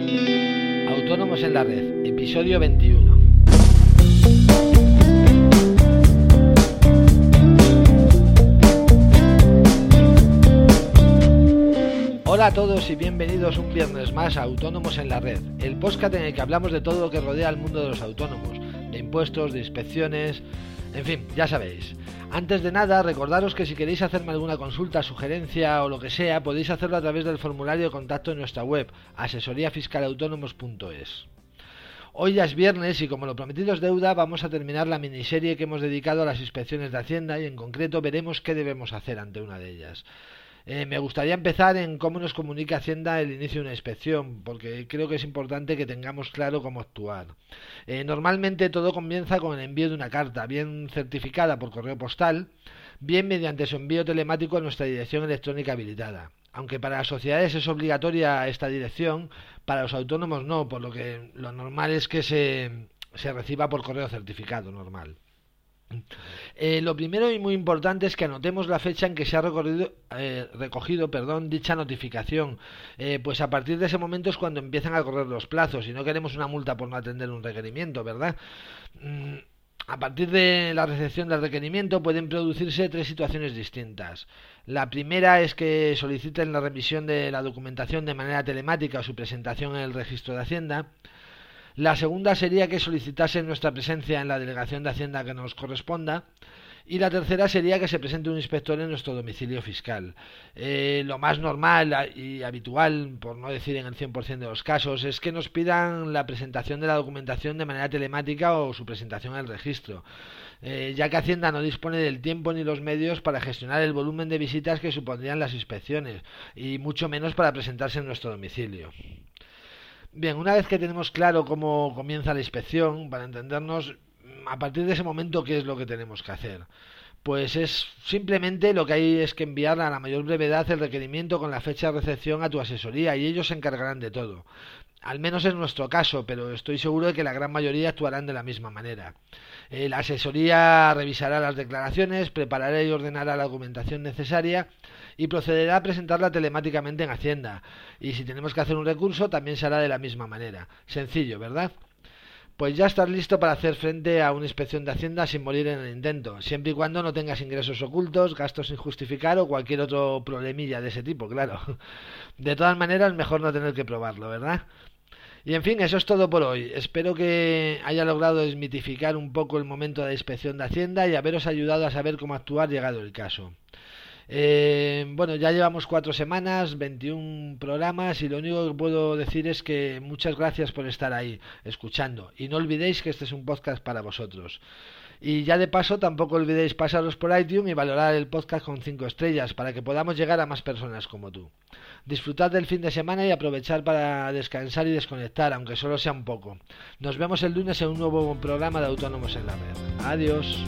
Autónomos en la Red, episodio 21. Hola a todos y bienvenidos un viernes más a Autónomos en la Red, el podcast en el que hablamos de todo lo que rodea al mundo de los autónomos, de impuestos, de inspecciones, en fin, ya sabéis. Antes de nada, recordaros que si queréis hacerme alguna consulta, sugerencia o lo que sea, podéis hacerlo a través del formulario de contacto en nuestra web, asesoríafiscalautónomos.es. Hoy ya es viernes y como lo prometido es deuda, vamos a terminar la miniserie que hemos dedicado a las inspecciones de Hacienda y en concreto veremos qué debemos hacer ante una de ellas. Eh, me gustaría empezar en cómo nos comunica Hacienda el inicio de una inspección, porque creo que es importante que tengamos claro cómo actuar. Eh, normalmente todo comienza con el envío de una carta, bien certificada por correo postal, bien mediante su envío telemático a nuestra dirección electrónica habilitada. Aunque para las sociedades es obligatoria esta dirección, para los autónomos no, por lo que lo normal es que se, se reciba por correo certificado normal. Eh, lo primero y muy importante es que anotemos la fecha en que se ha eh, recogido perdón, dicha notificación, eh, pues a partir de ese momento es cuando empiezan a correr los plazos y no queremos una multa por no atender un requerimiento, ¿verdad? Mm, a partir de la recepción del requerimiento pueden producirse tres situaciones distintas. La primera es que soliciten la revisión de la documentación de manera telemática o su presentación en el registro de Hacienda. La segunda sería que solicitasen nuestra presencia en la delegación de Hacienda que nos corresponda. Y la tercera sería que se presente un inspector en nuestro domicilio fiscal. Eh, lo más normal y habitual, por no decir en el 100% de los casos, es que nos pidan la presentación de la documentación de manera telemática o su presentación en el registro, eh, ya que Hacienda no dispone del tiempo ni los medios para gestionar el volumen de visitas que supondrían las inspecciones, y mucho menos para presentarse en nuestro domicilio. Bien, una vez que tenemos claro cómo comienza la inspección, para entendernos, a partir de ese momento, ¿qué es lo que tenemos que hacer? Pues es simplemente lo que hay es que enviar a la mayor brevedad el requerimiento con la fecha de recepción a tu asesoría y ellos se encargarán de todo. Al menos es nuestro caso, pero estoy seguro de que la gran mayoría actuarán de la misma manera. Eh, la asesoría revisará las declaraciones, preparará y ordenará la documentación necesaria y procederá a presentarla telemáticamente en Hacienda. Y si tenemos que hacer un recurso, también se hará de la misma manera. Sencillo, ¿verdad? Pues ya estás listo para hacer frente a una inspección de Hacienda sin morir en el intento, siempre y cuando no tengas ingresos ocultos, gastos sin justificar o cualquier otro problemilla de ese tipo, claro. De todas maneras, mejor no tener que probarlo, ¿verdad? Y en fin, eso es todo por hoy. Espero que haya logrado desmitificar un poco el momento de la inspección de Hacienda y haberos ayudado a saber cómo actuar llegado el caso. Eh, bueno, ya llevamos cuatro semanas, 21 programas y lo único que puedo decir es que muchas gracias por estar ahí, escuchando. Y no olvidéis que este es un podcast para vosotros. Y ya de paso, tampoco olvidéis pasaros por iTunes y valorar el podcast con 5 estrellas para que podamos llegar a más personas como tú. Disfrutad del fin de semana y aprovechar para descansar y desconectar, aunque solo sea un poco. Nos vemos el lunes en un nuevo programa de Autónomos en la Red. Adiós.